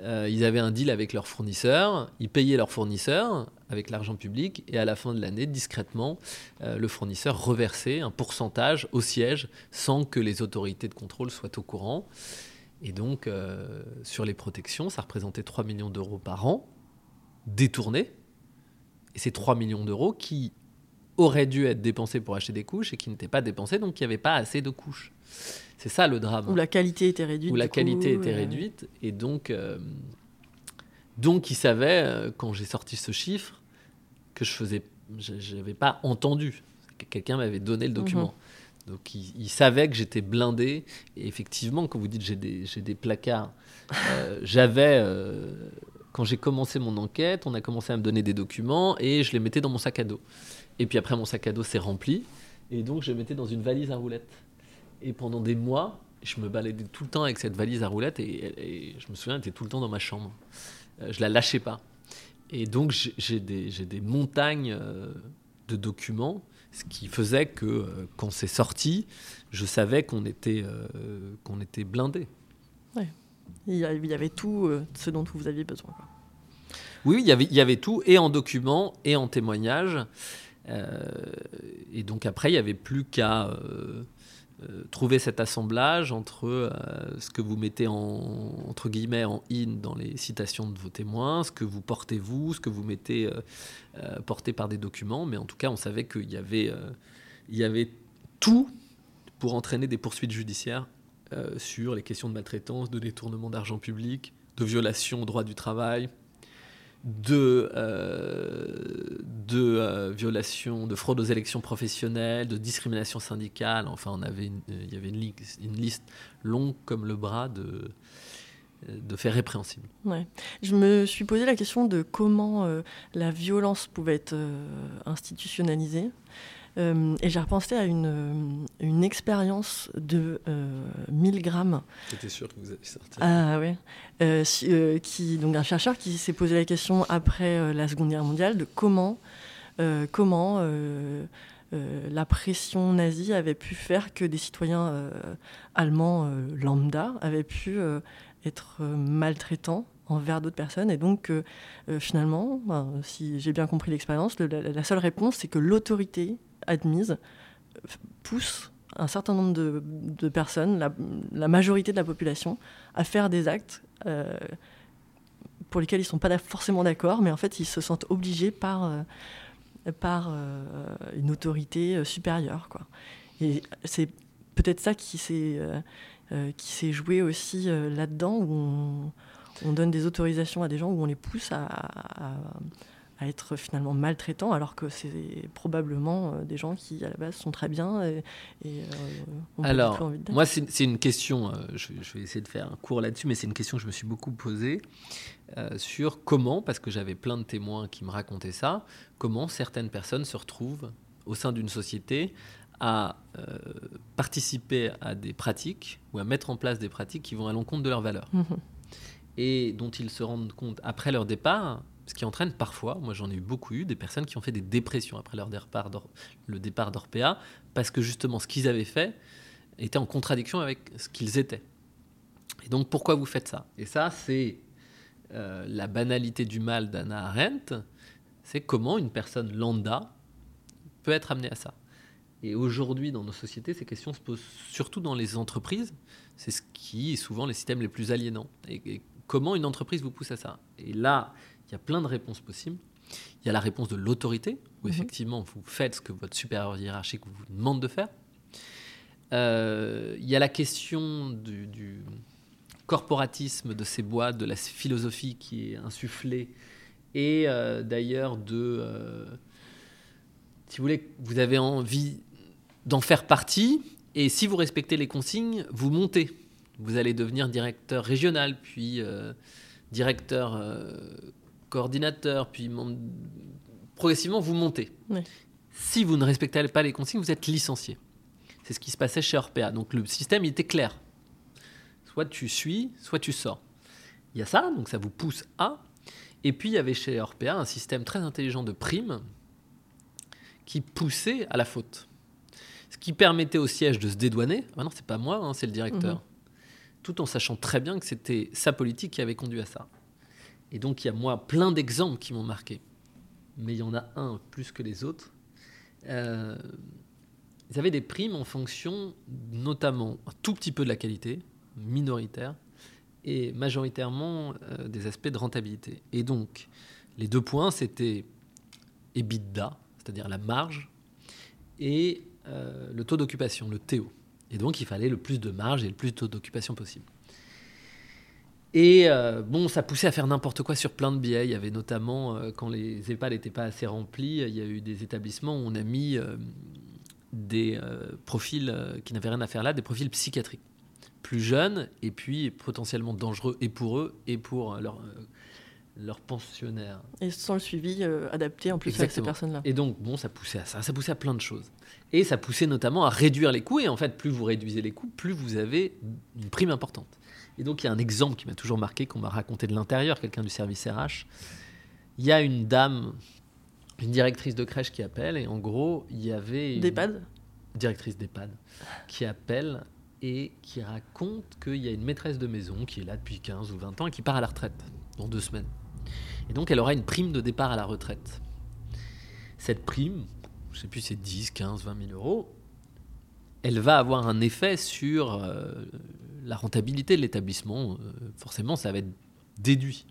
euh, ils avaient un deal avec leurs fournisseurs, ils payaient leurs fournisseurs avec l'argent public et à la fin de l'année, discrètement, euh, le fournisseur reversait un pourcentage au siège sans que les autorités de contrôle soient au courant. Et donc, euh, sur les protections, ça représentait 3 millions d'euros par an détournés. Et ces 3 millions d'euros qui auraient dû être dépensés pour acheter des couches et qui n'étaient pas dépensés, donc il n'y avait pas assez de couches. C'est ça le drame Où la qualité était réduite. où la coup, qualité était euh, réduite. Et donc, euh, donc ils savaient, euh, quand j'ai sorti ce chiffre, que je faisais, je n'avais pas entendu. Que Quelqu'un m'avait donné le Mhm. document. Donc ils savaient que j'étais blindé. Et effectivement, quand vous dites j'ai des, j'ai des placards, euh, j'avais, quand j'ai commencé mon enquête, on a commencé à me donner des documents et je les mettais dans mon sac à dos. Et puis après, mon sac à dos s'est rempli. Et donc, je mettais dans une valise à roulettes. Et pendant des mois, je me baladais tout le temps avec cette valise à roulettes et, et je me souviens, elle était tout le temps dans ma chambre. Euh, je la lâchais pas. Et donc, j'ai des, des montagnes euh, de documents, ce qui faisait que euh, quand c'est sorti, je savais qu'on était, euh, qu'on était blindé. A- il y avait tout euh, ce dont vous aviez besoin. quoi. Oui, il y avait, il y avait tout, et en documents, et en témoignages. Euh, et donc après, il n'y avait plus qu'à euh, euh, trouver cet assemblage entre ce que vous mettez en, entre guillemets en in dans les citations de vos témoins, ce que vous portez vous, ce que vous mettez porté par des documents. Mais en tout cas, on savait qu'il y avait, y avait tout pour entraîner des poursuites judiciaires sur les questions de maltraitance, de détournement d'argent public, de violation au droit du travail, de, euh, de euh, de fraude aux élections professionnelles, de discrimination syndicale. Enfin, on avait une- il y avait une liste longue comme le bras de, de faits répréhensibles. Ouais. Je me suis posé la question de comment euh, la violence pouvait être euh, institutionnalisée. Euh, et j'ai repensé à une, euh, une expérience de euh, 1000 grammes J'étais sûr que vous alliez sortir. Ah. Euh, si- euh, qui, donc un chercheur qui s'est posé la question après la Seconde Guerre mondiale de comment, comment la pression nazie avait pu faire que des citoyens allemands lambda avaient pu être maltraitants envers d'autres personnes. Et donc, euh, finalement, ben, si j'ai bien compris l'expérience, le- la, la seule réponse, c'est que l'autorité admise pousse un certain nombre de, personnes, la, majorité de la population, à faire des actes euh, pour lesquels ils ne sont pas forcément d'accord, mais en fait ils se sentent obligés par, euh, par euh, une autorité supérieure. Quoi. Et c'est peut-être ça qui s'est qui s'est joué aussi là-dedans, où on, on donne des autorisations à des gens, où on les pousse à être finalement maltraitants, alors que c'est probablement euh, des gens qui à la base sont très bien et, et, euh, Alors, envie d'être. moi, c'est une question, euh, je, vais- je vais essayer de faire un cours là-dessus, mais c'est une question que je me suis beaucoup posée euh, sur comment, parce que j'avais plein de témoins qui me racontaient ça, comment certaines personnes se retrouvent au sein d'une société à euh, participer à des pratiques ou à mettre en place des pratiques qui vont à l'encontre de leurs valeurs Mhm. et dont ils se rendent compte après leur départ, ce qui entraîne parfois, moi j'en ai eu beaucoup eu, des personnes qui ont fait des dépressions après leur départ le départ d'Orpea, parce que justement ce qu'ils avaient fait était en contradiction avec ce qu'ils étaient. Et donc pourquoi vous faites ça? Et ça, c'est euh, la banalité du mal d'Anna Arendt, c'est comment une personne lambda peut être amenée à ça. Et aujourd'hui, dans nos sociétés, ces questions se posent surtout dans les entreprises. C'est ce qui est souvent les systèmes les plus aliénants. Et, et comment une entreprise vous pousse à ça? Et là, il y a plein de réponses possibles. Il y a la réponse de l'autorité, où Mhm. effectivement vous faites ce que votre supérieur hiérarchique vous demande de faire. Euh, il y a la question du, du corporatisme de ces boîtes, de la philosophie qui est insufflée, et euh, d'ailleurs de, euh, si vous voulez, vous avez envie d'en faire partie, et si vous respectez les consignes, vous montez. Vous allez devenir directeur régional, puis directeur coordinateur, puis progressivement vous montez. Si vous ne respectez pas les consignes, vous êtes licencié. C'est ce qui se passait chez Orpea. Donc le système il était clair. Soit tu suis, soit tu sors. Il y a ça, donc ça vous pousse à. Et puis il y avait chez Orpea un système très intelligent de primes qui poussait à la faute. Ce qui permettait au siège de se dédouaner. Ah non, c'est pas moi, hein, c'est le directeur. Mhm. Tout en sachant très bien que c'était sa politique qui avait conduit à ça. Et donc il y a moi plein d'exemples qui m'ont marqué. Mais il y en a un plus que les autres. Euh, ils avaient des primes en fonction notamment un tout petit peu de la qualité, minoritaire, et majoritairement euh, des aspects de rentabilité. Et donc, les deux points, c'était EBITDA, c'est-à-dire la marge, et euh, le taux d'occupation, le TO. Et donc, il fallait le plus de marge et le plus de taux d'occupation possible. Et euh, bon, ça poussait à faire n'importe quoi sur plein de biais. Il y avait notamment, euh, quand les EHPAD n'étaient pas assez remplis, il y a eu des établissements où on a mis euh, des profils qui n'avaient rien à faire là, des profils psychiatriques. Plus jeunes et puis potentiellement dangereux et pour eux et pour leurs pensionnaires. Et sans le suivi adapté en plus à ces Exactement. personnes-là. Et donc, bon, ça poussait à ça, ça poussait à plein de choses. Et ça poussait notamment à réduire les coûts. Et en fait, plus vous réduisez les coûts, plus vous avez une prime importante. Et donc, il y a un exemple qui m'a toujours marqué, qu'on m'a raconté de l'intérieur, quelqu'un du service RH. Il y a une dame, une directrice de crèche qui appelle, et en gros, il y avait une D'EHPAD? Directrice d'EHPAD qui appelle et qui raconte qu'il y a une maîtresse de maison qui est là depuis 15 ou 20 ans et qui part à la retraite dans deux semaines. Et donc elle aura une prime de départ à la retraite. Cette prime, je ne sais plus si c'est 10, 15, 20 000 euros, elle va avoir un effet sur euh, la rentabilité de l'établissement. Euh, forcément, ça va être déduit.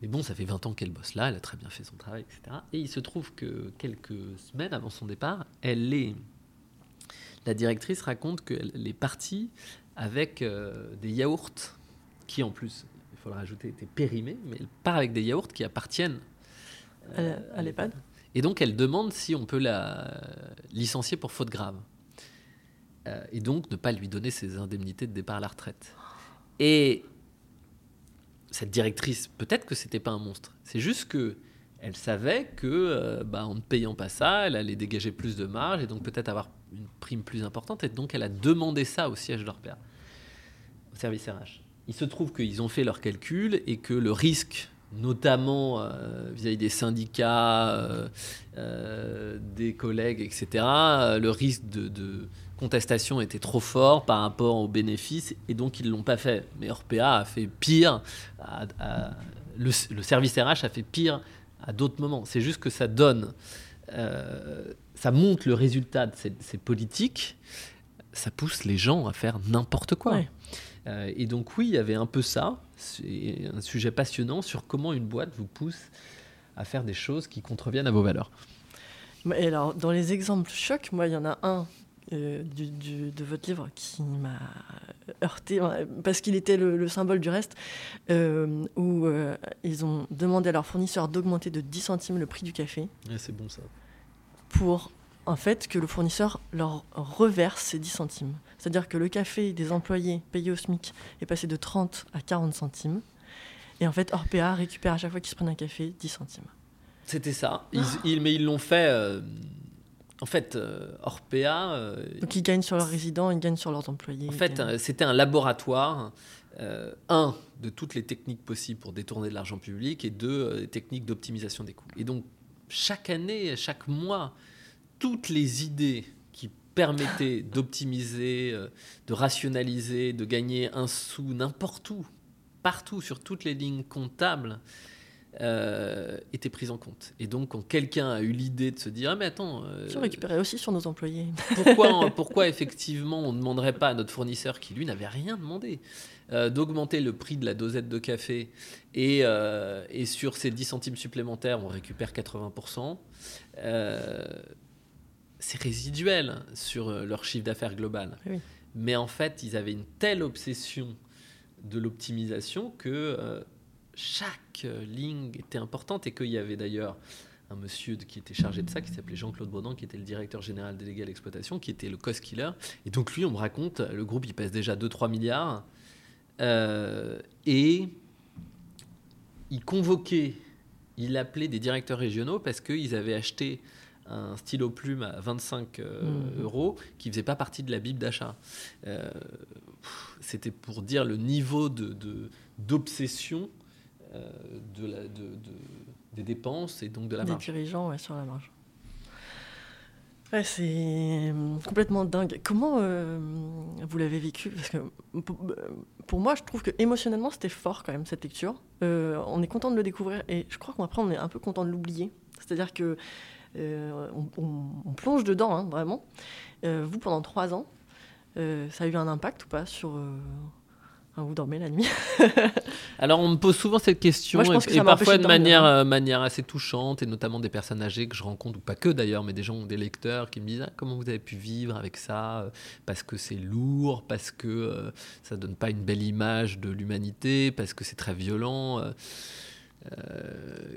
Mais bon, ça fait 20 ans qu'elle bosse là, elle a très bien fait son travail, etc. Et il se trouve que quelques semaines avant son départ, elle est. La directrice raconte qu'elle est partie avec euh, des yaourts qui, en plus, il faut le rajouter, étaient périmés, mais elle part avec des yaourts qui appartiennent À l'EHPAD Et donc, elle demande si on peut la licencier pour faute grave. Euh, et donc, ne pas lui donner ses indemnités de départ à la retraite. Et cette directrice, peut-être que c'était pas un monstre. C'est juste que elle savait que, euh, bah, en ne payant pas ça, elle allait dégager plus de marge et donc peut-être avoir une prime plus importante. Et donc, elle a demandé ça au siège de leur père, au service RH. Il se trouve qu'ils ont fait leurs calculs et que le risque, notamment euh, vis-à-vis des syndicats, euh, euh, des collègues, etc., le risque de, contestation était trop fort par rapport aux bénéfices et donc ils ne l'ont pas fait. Mais Orpea a fait pire, le, service RH a fait pire à d'autres moments. C'est juste que ça donne, ça montre le résultat de ces, politiques, ça pousse les gens à faire n'importe quoi. Euh, et donc oui, il y avait un peu ça, un sujet passionnant sur comment une boîte vous pousse à faire des choses qui contreviennent à vos valeurs. Et alors, dans les exemples chocs, moi, il y en a un euh, du- du- de votre livre qui m'a heurté, parce qu'il était le, le symbole du reste, euh, où euh, ils ont demandé à leurs fournisseurs d'augmenter de 10 centimes le prix du café c'est bon ça. pour, en fait, que le fournisseur leur reverse ces 10 centimes. C'est-à-dire que le café des employés payés au SMIC est passé de 30 à 40 centimes. Et en fait, Orpea récupère à chaque fois qu'ils se prennent un café 10 centimes. C'était ça. Ils, ils- mais ils l'ont fait euh, en fait, euh, Orpea. euh, Donc ils gagnent sur leurs résidents, ils gagnent sur leurs employés. en fait, euh, c'était un laboratoire, euh, un, de toutes les techniques possibles pour détourner de l'argent public, et deux, des techniques d'optimisation des coûts. Et donc, chaque année, chaque mois, toutes les idées qui permettaient d'optimiser, euh, de rationaliser, de gagner un sou n'importe où, partout, sur toutes les lignes comptables, euh, étaient prises en compte. Et donc, quand quelqu'un a eu l'idée de se dire, ah mais attends, euh, récupéré aussi sur nos employés. pourquoi, pourquoi effectivement on ne demanderait pas à notre fournisseur qui lui n'avait rien demandé euh, d'augmenter le prix de la dosette de café et, et sur ces 10 centimes supplémentaires on récupère 80% euh, c'est résiduel sur euh, leur chiffre d'affaires global Oui. mais en fait ils avaient une telle obsession de l'optimisation que euh, chaque euh, ligne était importante et qu'il y avait d'ailleurs un monsieur qui était chargé de ça, qui s'appelait Jean-Claude Baudin, qui était le directeur général délégué à l'exploitation, qui était le cost killer. Et donc lui, on me raconte, le groupe, il pèse déjà 2-3 milliards. Euh, et il convoquait, il appelait des directeurs régionaux parce qu'ils avaient acheté un stylo plume à 25 euh, Mhm. euros qui faisait pas partie de la bible d'achat. Euh, C'était pour dire le niveau de- de- d'obsession euh, de de- de- des dépenses et donc de la des marge. dirigeants ouais, sur la marge. Ouais, c'est hum, complètement dingue. Comment euh, vous l'avez vécu? Parce que pour, moi, je trouve que émotionnellement, c'était fort quand même cette lecture. Euh, on est content de le découvrir et je crois qu'après, on est un peu content de l'oublier. C'est-à-dire que on, on- on plonge dedans, hein, vraiment. Euh, vous, pendant trois ans, euh, ça a eu un impact ou pas sur euh, vous dormez la nuit Alors, on me pose souvent cette question, Moi, je pense et, que et parfois de de dormir, manière, hein. euh, manière assez touchante, et notamment des personnes âgées que je rencontre, ou pas que d'ailleurs, mais des gens, des lecteurs qui me disent Ah, comment vous avez pu vivre avec ça euh, Parce que c'est lourd, parce que euh, ça donne pas une belle image de l'humanité, parce que c'est très violent. euh, euh,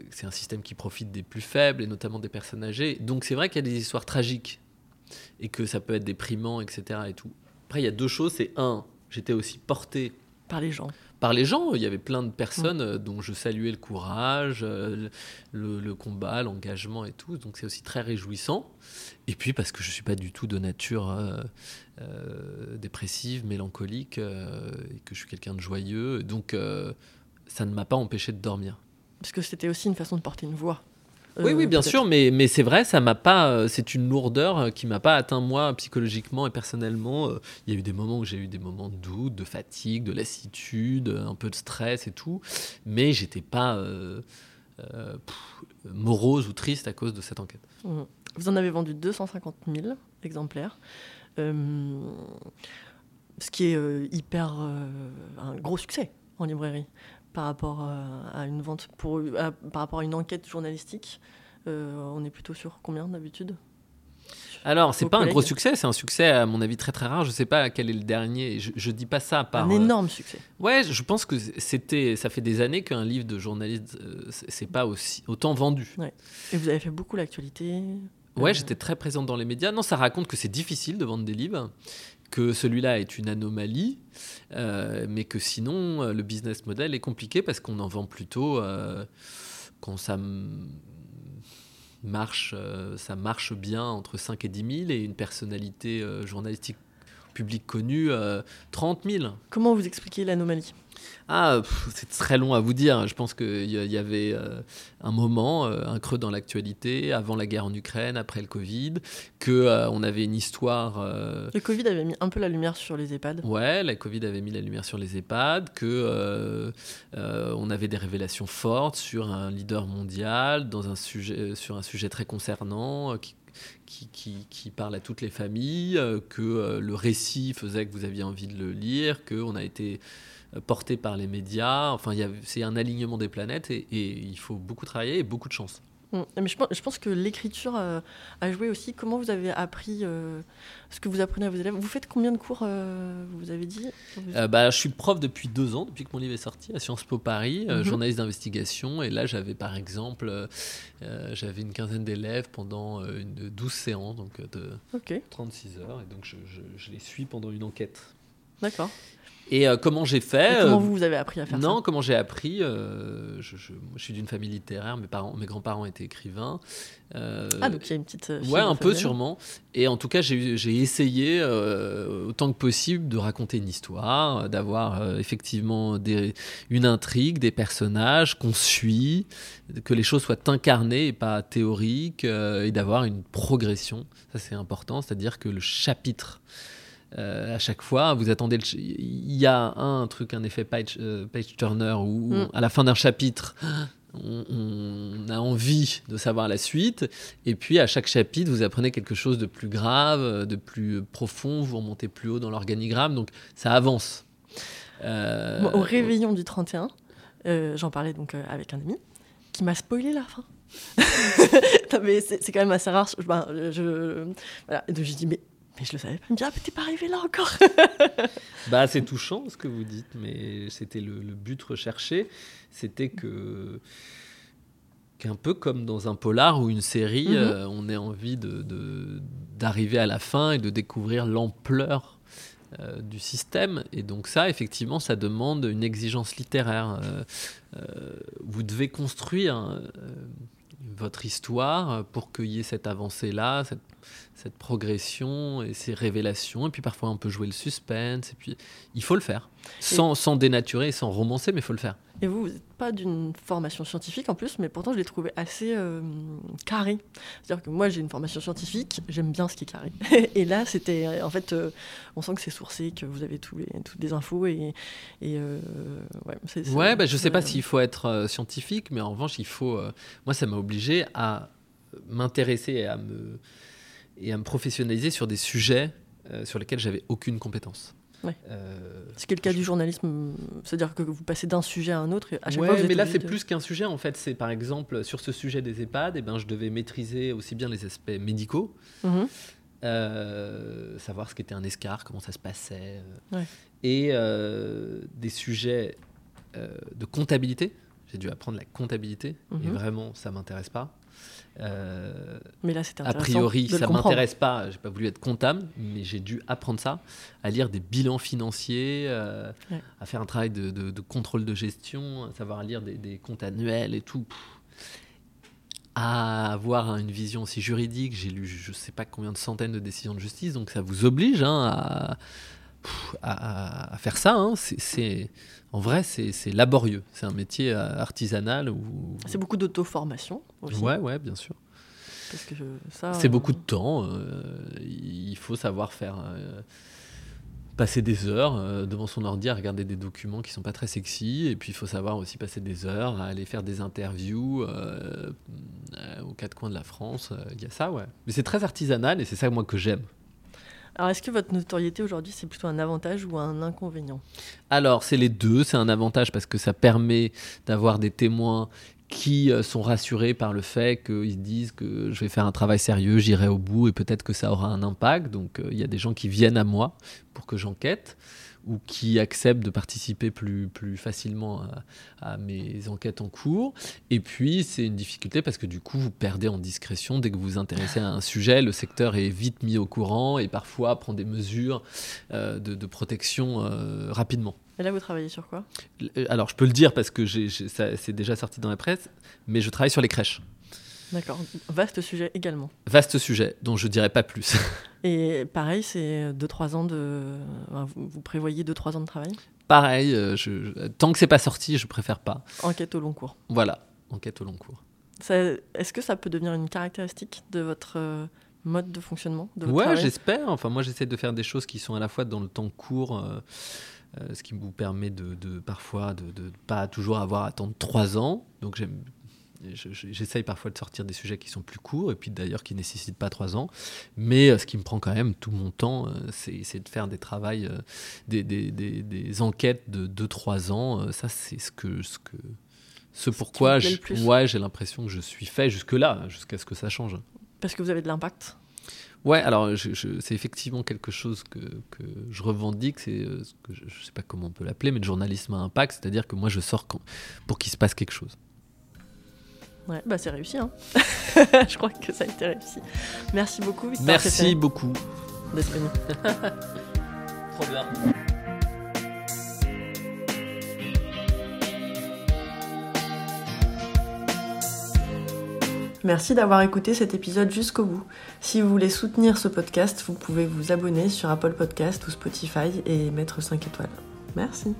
c'est un système qui profite des plus faibles, et notamment des personnes âgées. Donc, c'est vrai qu'il y a des histoires tragiques, et que ça peut être déprimant, etc. Et tout. Après, il y a deux choses c'est un, j'étais aussi porté par les gens par les gens. Il y avait plein de personnes euh, dont je saluais le courage, euh, le, le combat, l'engagement et tout. Donc c'est aussi très réjouissant. Et puis parce que je suis pas du tout de nature euh, euh, dépressive, mélancolique, euh, et que je suis quelqu'un de joyeux. Donc euh, ça ne m'a pas empêché de dormir. Parce que c'était aussi une façon de porter une voix. oui, Euh, oui, bien peut-être. sûr, mais, mais c'est vrai, ça m'a pas. euh, C'est une lourdeur euh, qui m'a pas atteint moi psychologiquement et personnellement. Euh, Il y a eu des moments où j'ai eu des moments de doute, de fatigue, de lassitude, euh, un peu de stress et tout, mais j'étais pas euh, euh, pff, morose ou triste à cause de cette enquête. Mm. Vous en avez vendu 250 000 exemplaires. Euh, ce qui est euh, hyper euh, un gros succès en librairie par rapport euh, à une vente pour à- par rapport à une enquête journalistique. Euh, on est plutôt sur combien d'habitude? Alors, c'est pas un gros succès, c'est un succès à mon avis très très rare. Je sais pas quel est le dernier. Je, je dis pas ça par. Un euh, énorme succès. Ouais, je pense que c'était. Ça fait des années qu'un livre de journaliste, euh, c'est pas aussi autant vendu. Et vous avez fait beaucoup l'actualité? Ouais, Euh, j'étais très présente dans les médias. Non, ça raconte que c'est difficile de vendre des livres, que celui-là est une anomalie, euh, mais que sinon, euh, le business model est compliqué parce qu'on en vend plutôt euh, quand ça marche, ça marche bien entre 5 et 10 000 et une personnalité journalistique publique connue, euh, 30 000. Comment vous expliquez l'anomalie? Ah, c'est très long à vous dire. Je pense qu'il y, avait euh, un moment, euh, un creux dans l'actualité, avant la guerre en Ukraine, après le Covid, que euh, on avait une histoire. euh, Le Covid avait mis un peu la lumière sur les EHPAD. Ouais, la Covid avait mis la lumière sur les EHPAD, que euh, on avait des révélations fortes sur un leader mondial dans un sujet, sur un sujet très concernant qui, qui, qui- qui parle à toutes les familles, que le récit faisait que vous aviez envie de le lire, que on a été porté par les médias. Enfin, c'est un alignement des planètes et, et il faut beaucoup travailler et beaucoup de chance. Mm. Mais je pense, je pense que l'écriture euh, a joué aussi. Comment vous avez appris euh, ce que vous apprenez à vos élèves? Vous faites combien de cours euh, Vous avez dit? Euh, bah, je suis prof depuis deux ans, depuis que mon livre est sorti, à Sciences Po Paris, euh, Mhm. journaliste d'investigation. Et là, j'avais par exemple, euh, euh, j'avais une quinzaine d'élèves pendant euh, une 12 séances, donc euh, de Ok, 36 heures. Et donc, je, je- je les suis pendant une enquête. d'accord. Et euh, comment j'ai fait Et comment euh, vous, vous avez appris à faire Non, ça comment j'ai appris euh, je, je- moi, je suis d'une famille littéraire, mes, parents, mes grands-parents étaient écrivains. Ah, donc il y a une petite. Ouais, un peu sûrement. Et en tout cas, j'ai essayé autant que possible de raconter une histoire, d'avoir effectivement des, une intrigue, des personnages qu'on suit, que les choses soient incarnées et pas théoriques, et d'avoir une progression. Ça, c'est important, c'est-à-dire que le chapitre. Euh, à chaque fois, vous attendez. Il y a un truc, un effet page, euh, page turner où Mm. à la fin d'un chapitre, on, a envie de savoir la suite. Et puis à chaque chapitre, vous apprenez quelque chose de plus grave, de plus profond, vous remontez plus haut dans l'organigramme, donc ça avance. Euh, au réveillon du 31, euh, j'en parlais donc euh, avec un ami qui m'a spoilé la fin. Non, mais c'est c'est quand même assez rare. Je, ben, je- voilà. Et donc j'ai dit mais, mais je le savais pas. Il me dit ah mais t'es pas arrivé là encore. Bah, c'est touchant ce que vous dites, mais c'était le, le but recherché. C'était que qu'un peu comme dans un polar ou une série, Mhm. euh, on ait envie de- de- d'arriver à la fin et de découvrir l'ampleur euh, du système. Et donc ça, effectivement, ça demande une exigence littéraire. Euh, vous devez construire votre histoire pour qu'il y ait cette avancée-là, cette, cette progression et ces révélations. Et puis parfois, on peut jouer le suspense. Et puis, il faut le faire. Sans, sans dénaturer, sans romancer, mais il faut le faire. Et vous, vous n'êtes pas d'une formation scientifique en plus, mais pourtant je l'ai trouvé assez euh, carré. C'est-à-dire que moi j'ai une formation scientifique, j'aime bien ce qui est carré. et là c'était, en fait, euh, on sent que c'est sourcé, que vous avez tous les, toutes les infos et, et euh, ouais, bah, je sais pas s'il faut être scientifique, mais en revanche, il faut. moi, ça m'a obligé à m'intéresser et à me et à me professionnaliser sur des sujets euh, sur lesquels j'avais aucune compétence. Ouais. Euh, Ce qui est le cas du journalisme, c'est-à-dire que vous passez d'un sujet à un autre et à chaque ouais, fois vous mais là c'est de- plus qu'un sujet en fait. C'est par exemple sur ce sujet des EHPAD, et ben je devais maîtriser aussi bien les aspects médicaux, euh, savoir ce qu'était un escar, comment ça se passait, euh, Ouais. et euh, des sujets euh, de comptabilité. J'ai dû apprendre la comptabilité, et Mhm. vraiment ça m'intéresse pas. Euh, Mais là c'était a priori, de ça m'intéresse pas. J'ai pas voulu être comptable, mais j'ai dû apprendre ça, à lire des bilans financiers, euh, Ouais. à faire un travail de, de- de contrôle de gestion, à savoir lire des, des comptes annuels et tout. À avoir une vision aussi juridique, j'ai lu je sais pas combien de centaines de décisions de justice, donc ça vous oblige hein, à, à- à faire ça. hein. C'est- en vrai, c'est laborieux. C'est un métier euh, artisanal où C'est beaucoup d'auto-formation aussi. ouais, ouais, bien sûr. C'est euh, beaucoup de temps. euh, il faut savoir faire euh, passer des heures euh, devant son ordi à regarder des documents qui sont pas très sexy. Et puis il faut savoir aussi passer des heures à aller faire des interviews euh, euh, aux quatre coins de la France. Euh, Il y a ça, ouais. Mais c'est très artisanal et c'est ça moi que j'aime. Alors est-ce que votre notoriété aujourd'hui c'est plutôt un avantage ou un inconvénient? Alors, c'est les deux. C'est un avantage parce que ça permet d'avoir des témoins qui euh, sont rassurés par le fait qu'ils disent que je vais faire un travail sérieux, j'irai au bout et peut-être que ça aura un impact. Donc, euh, il y a des gens qui viennent à moi pour que j'enquête ou qui acceptent de participer plus, plus facilement à, à mes enquêtes en cours. Et puis, c'est une difficulté parce que du coup, vous perdez en discrétion. Dès que vous vous intéressez à un sujet, le secteur est vite mis au courant et parfois prend des mesures euh, de, de protection euh, rapidement. Et là vous travaillez sur quoi? Euh, Alors, je peux le dire parce que c'est déjà sorti dans la presse, mais je travaille sur les crèches. D'accord, vaste sujet également. Vaste sujet, dont je dirais pas plus. Et pareil, c'est 2-3 ans de. vous, prévoyez 2-3 ans de travail? Pareil, euh, je- tant que c'est pas sorti, je préfère pas. Enquête au long cours. Voilà, enquête au long cours. Est-ce que ça peut devenir une caractéristique de votre euh, mode de fonctionnement de votre Ouais, j'espère. Enfin, moi, j'essaie de faire des choses qui sont à la fois dans le temps court, euh, euh, ce qui vous permet de, de- parfois de, de pas toujours avoir à attendre trois ans. Donc, j'aime. Je- je- J'essaye parfois de sortir des sujets qui sont plus courts et puis d'ailleurs qui nécessitent pas trois ans. Mais euh, ce qui me prend quand même tout mon temps, euh, c'est de faire des travails, euh, des, des- des- des enquêtes de 2-3 ans. Ça, c'est ce que, ce que, ce pourquoi ouais, j'ai l'impression que je suis fait jusque-là, jusqu'à ce que ça change. Parce que vous avez de l'impact. Ouais, alors je- je- c'est effectivement quelque chose que, que je revendique, c'est euh, ce que je, je sais pas comment on peut l'appeler, mais le journalisme à impact, c'est-à-dire que moi je sors quand- pour qu'il se passe quelque chose. Ouais, bah c'est réussi. Hein. je crois que ça a été réussi. Merci beaucoup, Merci beaucoup Merci d'avoir écouté cet épisode jusqu'au bout. Si vous voulez soutenir ce podcast, vous pouvez vous abonner sur Apple Podcast ou Spotify et mettre 5 étoiles. Merci.